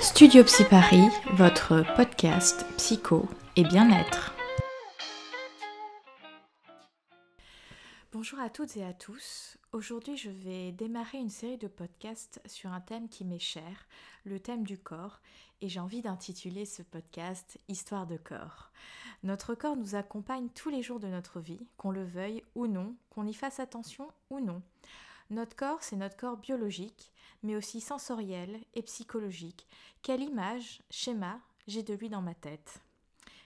Studio Psy Paris, votre podcast psycho et bien-être. Bonjour à toutes et à tous. Aujourd'hui, je vais démarrer une série de podcasts sur un thème qui m'est cher, le thème du corps, et j'ai envie d'intituler ce podcast Histoire de corps. Notre corps nous accompagne tous les jours de notre vie, qu'on le veuille ou non, qu'on y fasse attention ou non. Notre corps, c'est notre corps biologique, mais aussi sensoriel et psychologique. Quelle image, schéma j'ai de lui dans ma tête?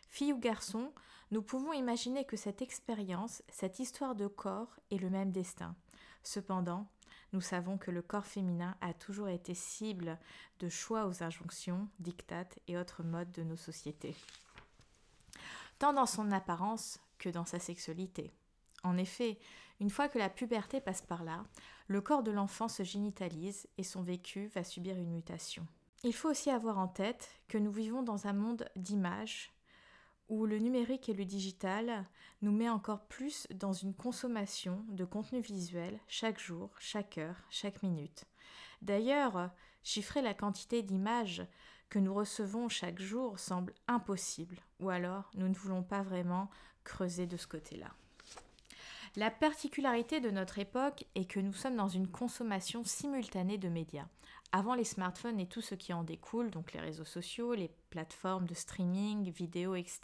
Fille ou garçon, nous pouvons imaginer que cette expérience, cette histoire de corps est le même destin. Cependant, nous savons que le corps féminin a toujours été cible de choix aux injonctions, dictates et autres modes de nos sociétés, tant dans son apparence que dans sa sexualité. En effet, une fois que la puberté passe par là, le corps de l'enfant se génitalise et son vécu va subir une mutation. Il faut aussi avoir en tête que nous vivons dans un monde d'images où le numérique et le digital nous met encore plus dans une consommation de contenu visuel chaque jour, chaque heure, chaque minute. D'ailleurs, chiffrer la quantité d'images que nous recevons chaque jour semble impossible, ou alors nous ne voulons pas vraiment creuser de ce côté-là. La particularité de notre époque est que nous sommes dans une consommation simultanée de médias. Avant les smartphones et tout ce qui en découle, donc les réseaux sociaux, les plateformes de streaming, vidéo, etc.,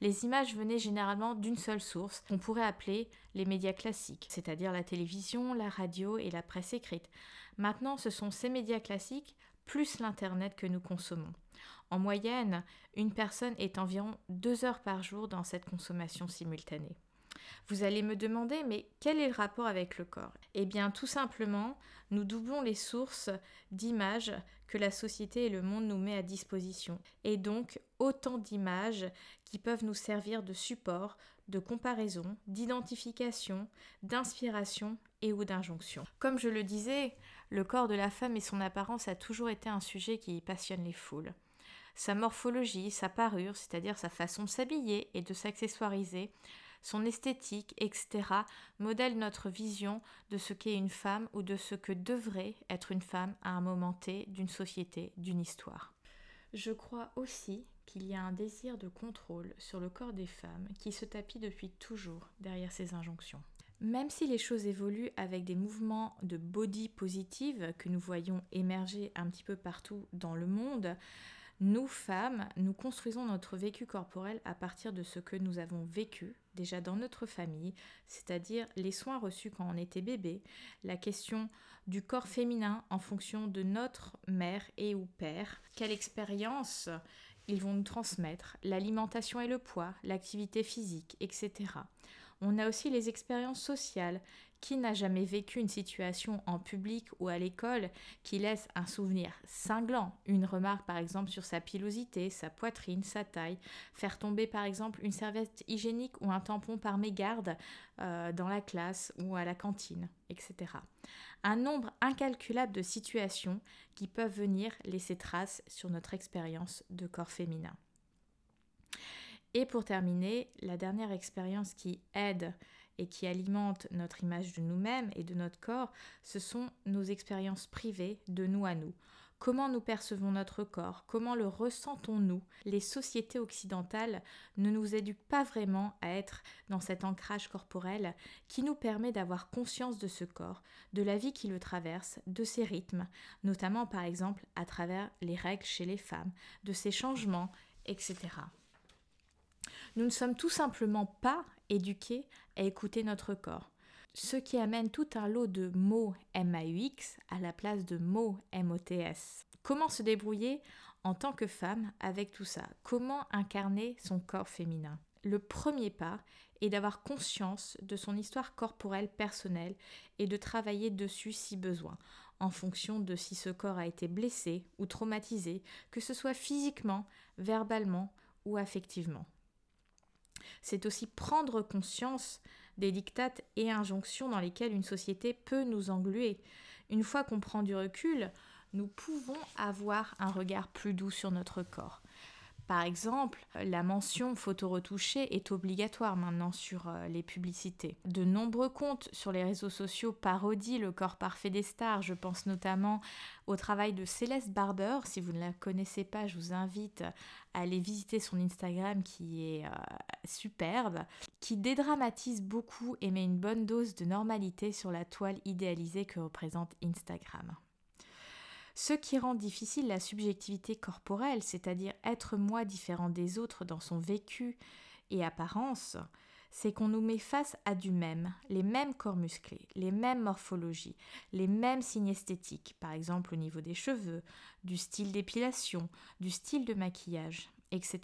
les images venaient généralement d'une seule source qu'on pourrait appeler les médias classiques, c'est-à-dire la télévision, la radio et la presse écrite. Maintenant, ce sont ces médias classiques plus l'Internet que nous consommons. En moyenne, une personne est environ deux heures par jour dans cette consommation simultanée. Vous allez me demander, mais quel est le rapport avec le corps? Eh bien, tout simplement, nous doublons les sources d'images que la société et le monde nous met à disposition, et donc autant d'images qui peuvent nous servir de support, de comparaison, d'identification, d'inspiration et ou d'injonction. Comme je le disais, le corps de la femme et son apparence a toujours été un sujet qui passionne les foules. Sa morphologie, sa parure, c'est-à-dire sa façon de s'habiller et de s'accessoiriser, son esthétique, etc., modèle notre vision de ce qu'est une femme ou de ce que devrait être une femme à un moment T d'une société, d'une histoire. Je crois aussi qu'il y a un désir de contrôle sur le corps des femmes qui se tapit depuis toujours derrière ces injonctions. Même si les choses évoluent avec des mouvements de body positive que nous voyons émerger un petit peu partout dans le monde, nous, femmes, nous construisons notre vécu corporel à partir de ce que nous avons vécu déjà dans notre famille, c'est-à-dire les soins reçus quand on était bébé, la question du corps féminin en fonction de notre mère et ou père, quelle expérience ils vont nous transmettre, l'alimentation et le poids, l'activité physique, etc. On a aussi les expériences sociales, qui n'a jamais vécu une situation en public ou à l'école qui laisse un souvenir cinglant Une remarque par exemple sur sa pilosité, sa poitrine, sa taille, faire tomber par exemple une serviette hygiénique ou un tampon par mégarde euh, dans la classe ou à la cantine, etc. Un nombre incalculable de situations qui peuvent venir laisser trace sur notre expérience de corps féminin. Et pour terminer, la dernière expérience qui aide et qui alimente notre image de nous-mêmes et de notre corps, ce sont nos expériences privées de nous à nous. Comment nous percevons notre corps Comment le ressentons-nous Les sociétés occidentales ne nous éduquent pas vraiment à être dans cet ancrage corporel qui nous permet d'avoir conscience de ce corps, de la vie qui le traverse, de ses rythmes, notamment par exemple à travers les règles chez les femmes, de ses changements, etc. Nous ne sommes tout simplement pas éduqués à écouter notre corps. Ce qui amène tout un lot de mots MAUX à la place de mots MOTS. Comment se débrouiller en tant que femme avec tout ça? Comment incarner son corps féminin? Le premier pas est d'avoir conscience de son histoire corporelle personnelle et de travailler dessus si besoin, en fonction de si ce corps a été blessé ou traumatisé, que ce soit physiquement, verbalement ou affectivement c'est aussi prendre conscience des dictates et injonctions dans lesquelles une société peut nous engluer. Une fois qu'on prend du recul, nous pouvons avoir un regard plus doux sur notre corps. Par exemple, la mention photo retouchée est obligatoire maintenant sur euh, les publicités. De nombreux comptes sur les réseaux sociaux parodient le corps parfait des stars. Je pense notamment au travail de Céleste Barber. Si vous ne la connaissez pas, je vous invite à aller visiter son Instagram qui est euh, superbe, qui dédramatise beaucoup et met une bonne dose de normalité sur la toile idéalisée que représente Instagram. Ce qui rend difficile la subjectivité corporelle, c'est-à-dire être moi différent des autres dans son vécu et apparence, c'est qu'on nous met face à du même, les mêmes corps musclés, les mêmes morphologies, les mêmes signes esthétiques, par exemple au niveau des cheveux, du style d'épilation, du style de maquillage, etc.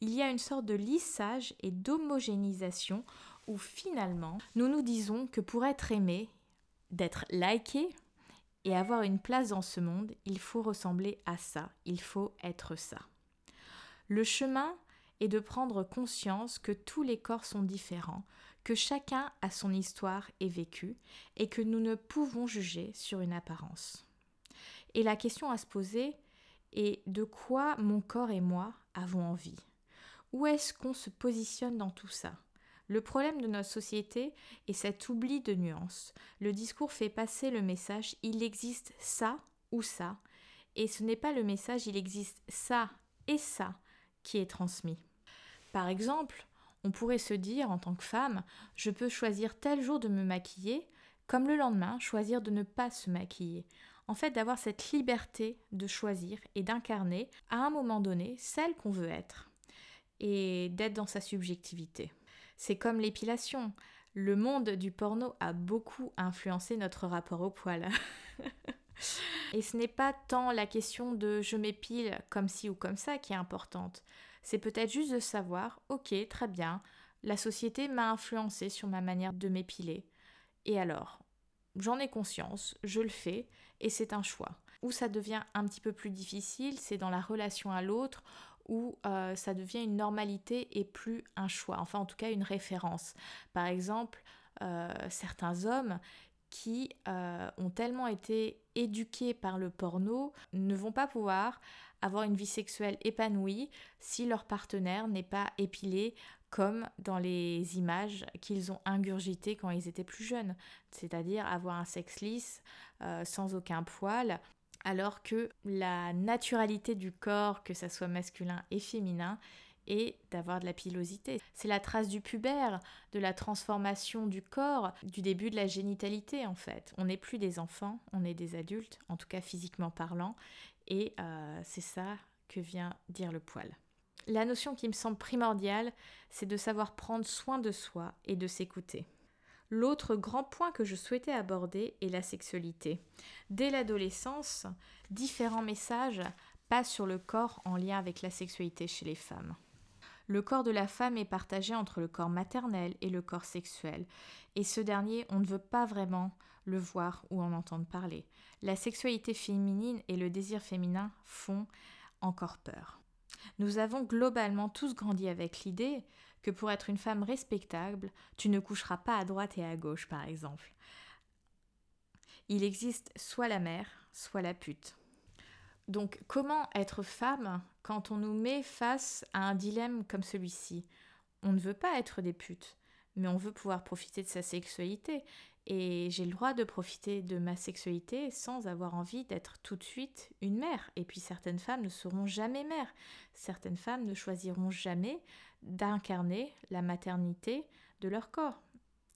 Il y a une sorte de lissage et d'homogénéisation où finalement nous nous disons que pour être aimé, d'être liké, et avoir une place dans ce monde, il faut ressembler à ça, il faut être ça. Le chemin est de prendre conscience que tous les corps sont différents, que chacun a son histoire et vécu, et que nous ne pouvons juger sur une apparence. Et la question à se poser est de quoi mon corps et moi avons envie? Où est-ce qu'on se positionne dans tout ça? Le problème de notre société est cet oubli de nuances. Le discours fait passer le message il existe ça ou ça, et ce n'est pas le message il existe ça et ça qui est transmis. Par exemple, on pourrait se dire en tant que femme, je peux choisir tel jour de me maquiller, comme le lendemain choisir de ne pas se maquiller. En fait, d'avoir cette liberté de choisir et d'incarner à un moment donné celle qu'on veut être et d'être dans sa subjectivité. C'est comme l'épilation. Le monde du porno a beaucoup influencé notre rapport au poil. Et ce n'est pas tant la question de je m'épile comme ci ou comme ça qui est importante. C'est peut-être juste de savoir, ok, très bien, la société m'a influencé sur ma manière de m'épiler. Et alors J'en ai conscience, je le fais, et c'est un choix. Où ça devient un petit peu plus difficile, c'est dans la relation à l'autre, où euh, ça devient une normalité et plus un choix, enfin en tout cas une référence. Par exemple, euh, certains hommes qui euh, ont tellement été éduqués par le porno ne vont pas pouvoir avoir une vie sexuelle épanouie si leur partenaire n'est pas épilé comme dans les images qu'ils ont ingurgitées quand ils étaient plus jeunes, c'est-à-dire avoir un sexe lisse sans aucun poil alors que la naturalité du corps, que ça soit masculin et féminin, est d'avoir de la pilosité. C'est la trace du pubère, de la transformation du corps, du début de la génitalité en fait. On n'est plus des enfants, on est des adultes, en tout cas physiquement parlant, et euh, c'est ça que vient dire le poil. La notion qui me semble primordiale, c'est de savoir prendre soin de soi et de s'écouter. L'autre grand point que je souhaitais aborder est la sexualité. Dès l'adolescence, différents messages passent sur le corps en lien avec la sexualité chez les femmes. Le corps de la femme est partagé entre le corps maternel et le corps sexuel, et ce dernier, on ne veut pas vraiment le voir ou en entendre parler. La sexualité féminine et le désir féminin font encore peur. Nous avons globalement tous grandi avec l'idée que pour être une femme respectable, tu ne coucheras pas à droite et à gauche, par exemple. Il existe soit la mère, soit la pute. Donc comment être femme quand on nous met face à un dilemme comme celui-ci? On ne veut pas être des putes, mais on veut pouvoir profiter de sa sexualité. Et j'ai le droit de profiter de ma sexualité sans avoir envie d'être tout de suite une mère. Et puis certaines femmes ne seront jamais mères. Certaines femmes ne choisiront jamais d'incarner la maternité de leur corps.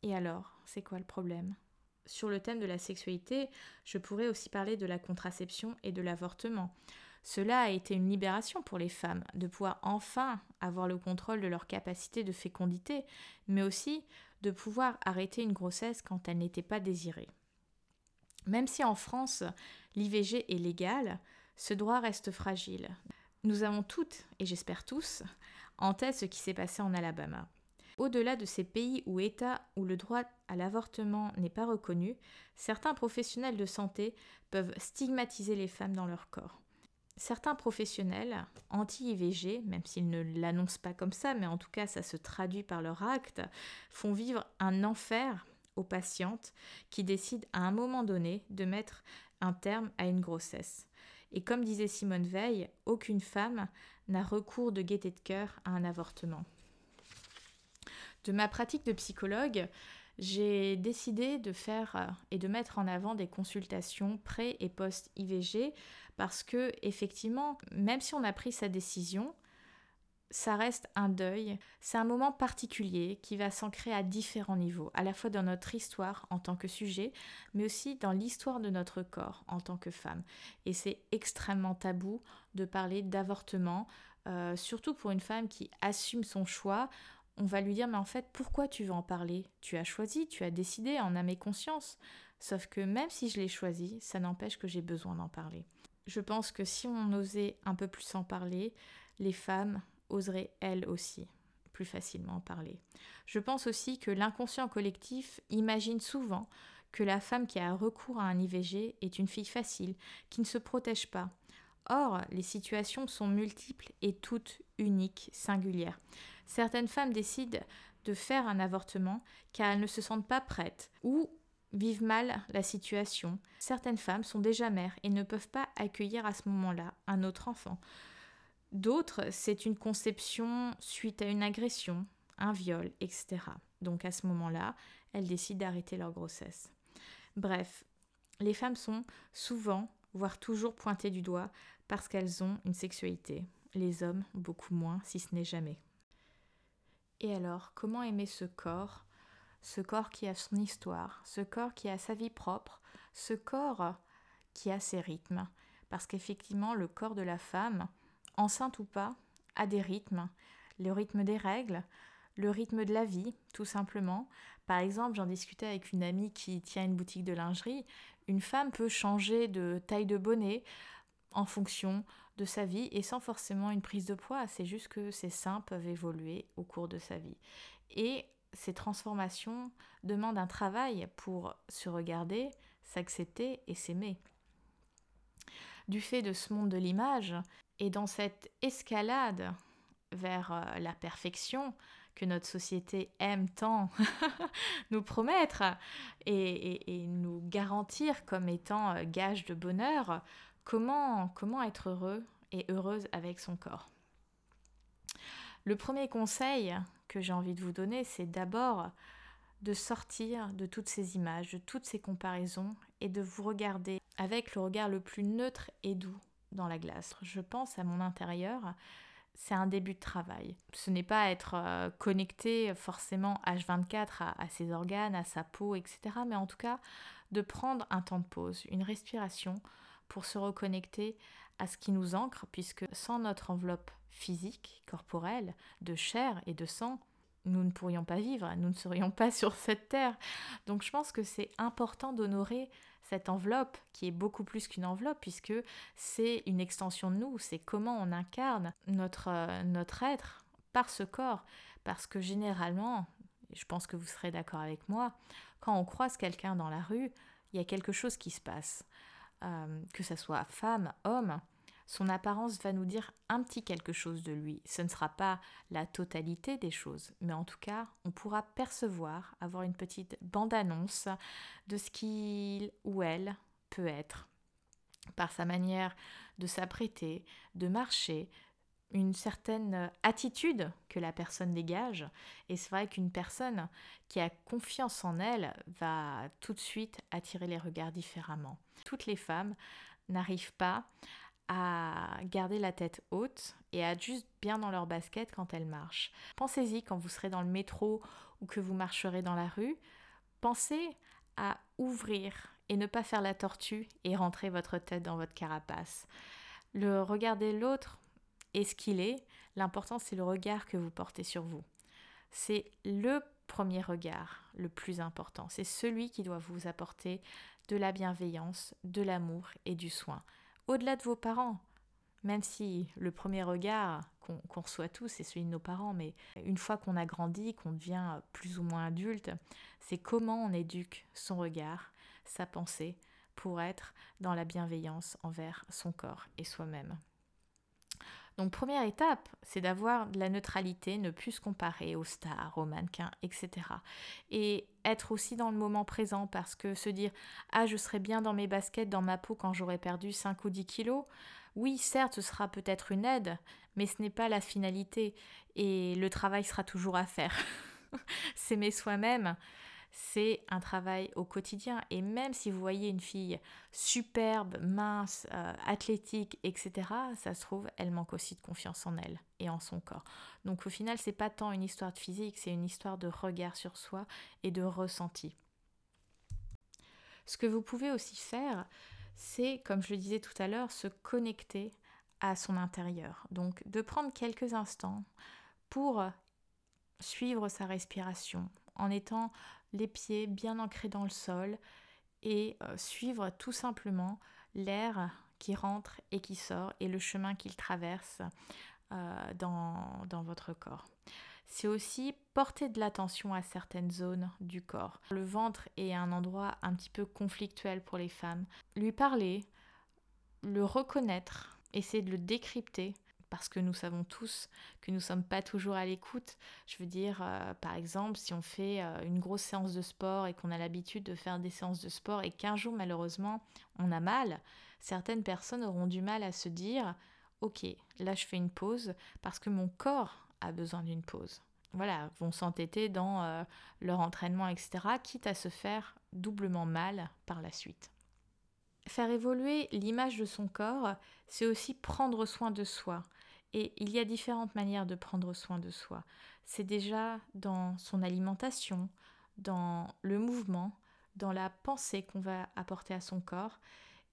Et alors, c'est quoi le problème? Sur le thème de la sexualité, je pourrais aussi parler de la contraception et de l'avortement. Cela a été une libération pour les femmes de pouvoir enfin avoir le contrôle de leur capacité de fécondité, mais aussi de pouvoir arrêter une grossesse quand elle n'était pas désirée. Même si en France l'IVG est légal, ce droit reste fragile. Nous avons toutes, et j'espère tous, en tête ce qui s'est passé en Alabama. Au-delà de ces pays ou États où le droit à l'avortement n'est pas reconnu, certains professionnels de santé peuvent stigmatiser les femmes dans leur corps. Certains professionnels anti-IVG, même s'ils ne l'annoncent pas comme ça, mais en tout cas ça se traduit par leur acte, font vivre un enfer aux patientes qui décident à un moment donné de mettre un terme à une grossesse. Et comme disait Simone Veil, aucune femme n'a recours de gaieté de cœur à un avortement. De ma pratique de psychologue, j'ai décidé de faire euh, et de mettre en avant des consultations pré et post IVG parce que effectivement, même si on a pris sa décision, ça reste un deuil, c'est un moment particulier qui va s'ancrer à différents niveaux, à la fois dans notre histoire en tant que sujet, mais aussi dans l'histoire de notre corps en tant que femme. Et c'est extrêmement tabou de parler d'avortement, euh, surtout pour une femme qui assume son choix. On va lui dire mais en fait pourquoi tu veux en parler? Tu as choisi, tu as décidé en âme et conscience. Sauf que même si je l'ai choisi, ça n'empêche que j'ai besoin d'en parler. Je pense que si on osait un peu plus en parler, les femmes oserait elle aussi plus facilement parler. Je pense aussi que l'inconscient collectif imagine souvent que la femme qui a recours à un IVG est une fille facile, qui ne se protège pas. Or, les situations sont multiples et toutes uniques, singulières. Certaines femmes décident de faire un avortement car elles ne se sentent pas prêtes ou vivent mal la situation. Certaines femmes sont déjà mères et ne peuvent pas accueillir à ce moment-là un autre enfant. D'autres, c'est une conception suite à une agression, un viol, etc. Donc à ce moment-là, elles décident d'arrêter leur grossesse. Bref, les femmes sont souvent, voire toujours pointées du doigt parce qu'elles ont une sexualité. Les hommes, beaucoup moins, si ce n'est jamais. Et alors, comment aimer ce corps Ce corps qui a son histoire, ce corps qui a sa vie propre, ce corps qui a ses rythmes. Parce qu'effectivement, le corps de la femme, enceinte ou pas, a des rythmes. Le rythme des règles, le rythme de la vie, tout simplement. Par exemple, j'en discutais avec une amie qui tient une boutique de lingerie. Une femme peut changer de taille de bonnet en fonction de sa vie et sans forcément une prise de poids. C'est juste que ses seins peuvent évoluer au cours de sa vie. Et ces transformations demandent un travail pour se regarder, s'accepter et s'aimer. Du fait de ce monde de l'image, et dans cette escalade vers euh, la perfection que notre société aime tant nous promettre et, nous garantir comme étant euh, gage de bonheur, comment, comment être heureux et heureuse avec son corps? Le premier conseil que j'ai envie de vous donner, c'est d'abord de sortir de toutes ces images, de toutes ces comparaisons et de vous regarder avec le regard le plus neutre et doux dans la glace. Je pense à mon intérieur, c'est un début de travail. Ce n'est pas être euh, connecté forcément H24 à, à, ses organes, à sa peau, etc. Mais en tout cas, de prendre un temps de pause, une respiration pour se reconnecter à ce qui nous ancre, puisque sans notre enveloppe physique, corporelle, de chair et de sang, nous ne pourrions pas vivre, nous ne serions pas sur cette terre. Donc je pense que c'est important d'honorer cette enveloppe qui est beaucoup plus qu'une enveloppe puisque c'est une extension de nous, c'est comment on incarne notre, euh, notre être par ce corps. Parce que généralement, je pense que vous serez d'accord avec moi, quand on croise quelqu'un dans la rue, il y a quelque chose qui se passe. Euh, que ce soit femme, homme, son apparence va nous dire un petit quelque chose de lui. Ce ne sera pas la totalité des choses, mais en tout cas, on pourra percevoir, avoir une petite bande-annonce de ce qu'il ou elle peut être par sa manière de s'apprêter, de marcher, une certaine attitude que la personne dégage. Et c'est vrai qu'une personne qui a confiance en elle va tout de suite attirer les regards différemment. Toutes les femmes n'arrivent pas à garder la tête haute et à être bien dans leur basket quand elles marchent. Pensez-y quand vous serez dans le métro ou que vous marcherez dans la rue. Pensez à ouvrir et ne pas faire la tortue et rentrer votre tête dans votre carapace. Le regarder l'autre est ce qu'il est. L'important, c'est le regard que vous portez sur vous. C'est le premier regard le plus important. C'est celui qui doit vous apporter de la bienveillance, de l'amour et du soin au-delà de vos parents. Même si le premier regard qu'on reçoit tous, c'est celui de nos parents, mais une fois qu'on a grandi, qu'on devient plus ou moins adulte, c'est comment on éduque son regard, sa pensée, pour être dans la bienveillance envers son corps et soi-même. Donc première étape, c'est d'avoir de la neutralité, ne plus se comparer aux stars, aux mannequins, etc. Et être aussi dans le moment présent parce que se dire ah je serai bien dans mes baskets, dans ma peau quand j'aurai perdu 5 ou 10 kilos, Oui, certes, ce sera peut-être une aide, mais ce n'est pas la finalité et le travail sera toujours à faire. S'aimer soi-même, c'est un travail au quotidien. Et même si vous voyez une fille superbe, mince, euh, athlétique, etc., ça se trouve, elle manque aussi de confiance en elle et en son corps. Donc au final, c'est pas tant une histoire de physique, c'est une histoire de regard sur soi et de ressenti. Ce que vous pouvez aussi faire, c'est, comme je le disais tout à l'heure, se connecter à son intérieur. Donc de prendre quelques instants pour suivre sa respiration en étant les pieds bien ancrés dans le sol et euh, suivre tout simplement l'air qui rentre et qui sort et le chemin qu'il traverse euh, dans, dans votre corps. C'est aussi porter de l'attention à certaines zones du corps. Le ventre est un endroit un petit peu conflictuel pour les femmes. Lui parler, le reconnaître, essayer de le décrypter parce que nous savons tous que nous ne sommes pas toujours à l'écoute. Je veux dire, euh, par exemple, si on fait euh, une grosse séance de sport et qu'on a l'habitude de faire des séances de sport et qu'un jour, malheureusement, on a mal, certaines personnes auront du mal à se dire, ok, là je fais une pause parce que mon corps a besoin d'une pause. Voilà, vont s'entêter dans euh, leur entraînement, etc., quitte à se faire doublement mal par la suite. Faire évoluer l'image de son corps, c'est aussi prendre soin de soi. Et il y a différentes manières de prendre soin de soi. C'est déjà dans son alimentation, dans le mouvement, dans la pensée qu'on va apporter à son corps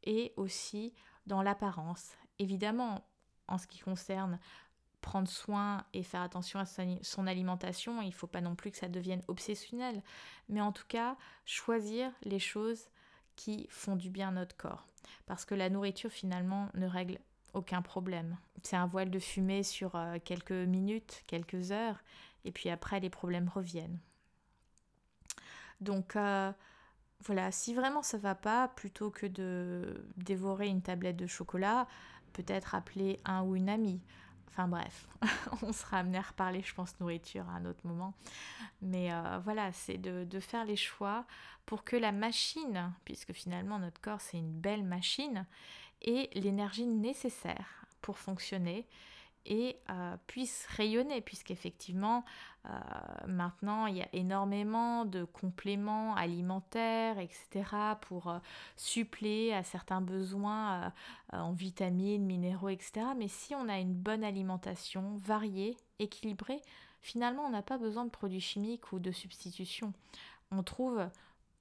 et aussi dans l'apparence. Évidemment, en ce qui concerne prendre soin et faire attention à son alimentation, il ne faut pas non plus que ça devienne obsessionnel, mais en tout cas, choisir les choses qui font du bien à notre corps. Parce que la nourriture finalement ne règle aucun problème. C'est un voile de fumée sur euh, quelques minutes, quelques heures, et puis après les problèmes reviennent. Donc euh, voilà, si vraiment ça va pas, plutôt que de dévorer une tablette de chocolat, peut-être appeler un ou une amie. Enfin bref, on sera amené à reparler, je pense, nourriture à un autre moment. Mais euh, voilà, c'est de, de, faire les choix pour que la machine, puisque finalement notre corps c'est une belle machine, et l'énergie nécessaire pour fonctionner et euh, puisse rayonner, puisqu'effectivement, euh, maintenant, il y a énormément de compléments alimentaires, etc., pour euh, suppléer à certains besoins en vitamines, minéraux, etc. Mais si on a une bonne alimentation variée, équilibrée, finalement, on n'a pas besoin de produits chimiques ou de substitutions. On trouve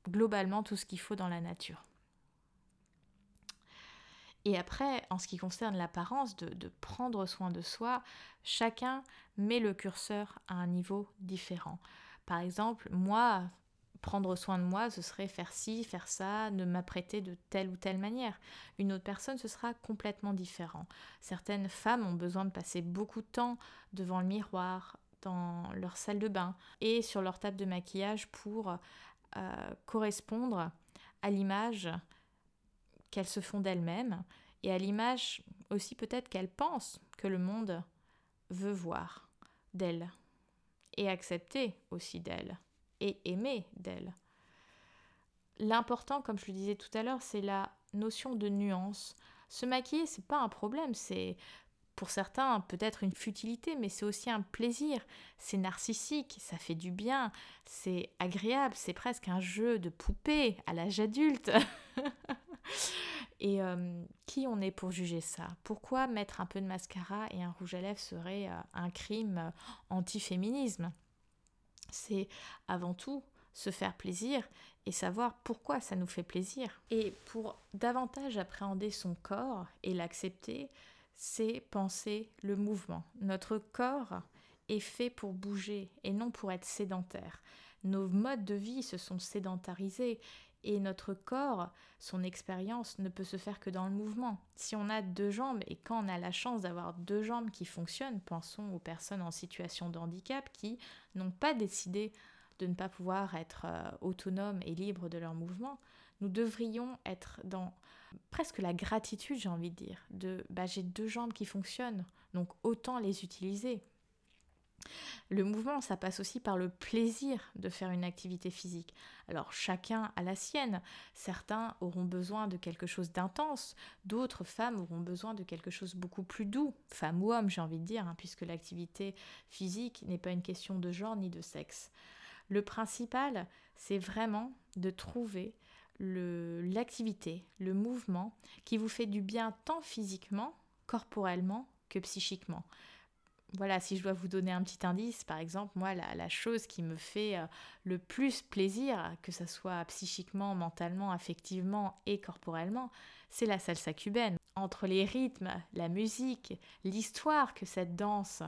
globalement tout ce qu'il faut dans la nature. Et après, en ce qui concerne l'apparence, de, prendre soin de soi, chacun met le curseur à un niveau différent. Par exemple, moi, prendre soin de moi, ce serait faire ci, faire ça, ne m'apprêter de telle ou telle manière. Une autre personne, ce sera complètement différent. Certaines femmes ont besoin de passer beaucoup de temps devant le miroir, dans leur salle de bain et sur leur table de maquillage pour euh, correspondre à l'image qu'elles se font d'elles-mêmes et à l'image aussi peut-être qu'elles pensent que le monde veut voir d'elles et accepter aussi d'elles et aimer d'elles. L'important, comme je le disais tout à l'heure, c'est la notion de nuance. Se maquiller, c'est pas un problème, c'est pour certains peut-être une futilité, mais c'est aussi un plaisir. C'est narcissique, ça fait du bien, c'est agréable, c'est presque un jeu de poupée à l'âge adulte. Et euh, qui on est pour juger ça? Pourquoi mettre un peu de mascara et un rouge à lèvres serait euh, un crime euh, anti-féminisme? C'est avant tout se faire plaisir et savoir pourquoi ça nous fait plaisir. Et pour davantage appréhender son corps et l'accepter, c'est penser le mouvement. Notre corps est fait pour bouger et non pour être sédentaire. Nos modes de vie se sont sédentarisés et notre corps, son expérience ne peut se faire que dans le mouvement. Si on a deux jambes, et quand on a la chance d'avoir deux jambes qui fonctionnent, pensons aux personnes en situation de handicap qui n'ont pas décidé de ne pas pouvoir être euh, autonomes et libres de leur mouvement, nous devrions être dans presque la gratitude, j'ai envie de dire, de bah, j'ai deux jambes qui fonctionnent, donc autant les utiliser. Le mouvement, ça passe aussi par le plaisir de faire une activité physique. Alors chacun a la sienne. Certains auront besoin de quelque chose d'intense, d'autres femmes auront besoin de quelque chose beaucoup plus doux, femme ou homme j'ai envie de dire, hein, puisque l'activité physique n'est pas une question de genre ni de sexe. Le principal, c'est vraiment de trouver l'activité, le mouvement qui vous fait du bien tant physiquement, corporellement que psychiquement voilà, si je dois vous donner un petit indice, par exemple, moi, la, chose qui me fait euh, le plus plaisir, que ce soit psychiquement, mentalement, affectivement et corporellement, c'est la salsa cubaine. Entre les rythmes, la musique, l'histoire que cette danse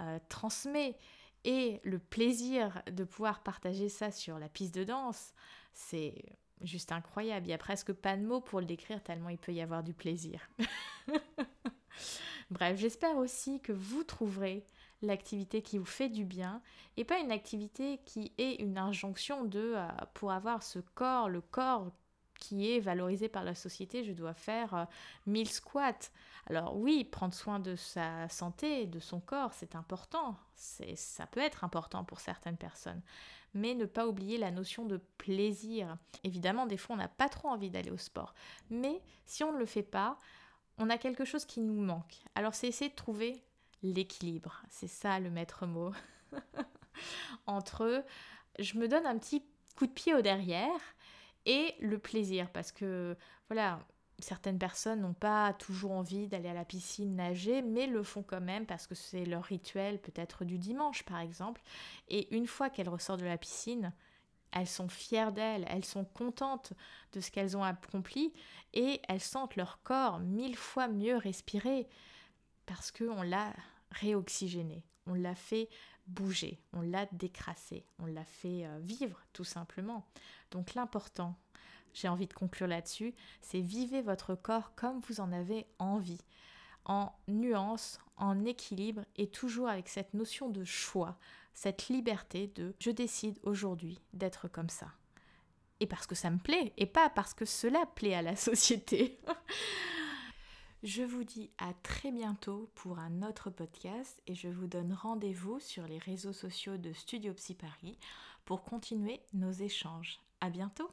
euh, transmet et le plaisir de pouvoir partager ça sur la piste de danse, c'est juste incroyable. Il n'y a presque pas de mots pour le décrire tellement il peut y avoir du plaisir. Bref, j'espère aussi que vous trouverez l'activité qui vous fait du bien et pas une activité qui est une injonction de euh, pour avoir ce corps, le corps qui est valorisé par la société, je dois faire 1000 euh, squats. Alors oui, prendre soin de sa santé, de son corps, c'est important. Ça peut être important pour certaines personnes. Mais ne pas oublier la notion de plaisir. Évidemment, des fois, on n'a pas trop envie d'aller au sport. Mais si on ne le fait pas, on a quelque chose qui nous manque. Alors c'est essayer de trouver l'équilibre. C'est ça le maître mot. Entre je me donne un petit coup de pied au derrière et le plaisir parce que voilà, certaines personnes n'ont pas toujours envie d'aller à la piscine nager, mais le font quand même parce que c'est leur rituel peut-être du dimanche par exemple. Et une fois qu'elles ressortent de la piscine, elles sont fières d'elles, elles sont contentes de ce qu'elles ont accompli et elles sentent leur corps mille fois mieux respirer parce qu'on l'a réoxygéné, on l'a fait bouger, on l'a décrassé, on l'a fait euh, vivre tout simplement. Donc l'important, j'ai envie de conclure là-dessus, c'est vivez votre corps comme vous en avez envie, en nuance, en équilibre et toujours avec cette notion de choix cette liberté de je décide aujourd'hui d'être comme ça. Et parce que ça me plaît, et pas parce que cela plaît à la société. je vous dis à très bientôt pour un autre podcast et je vous donne rendez-vous sur les réseaux sociaux de Studio Psy Paris pour continuer nos échanges. À bientôt!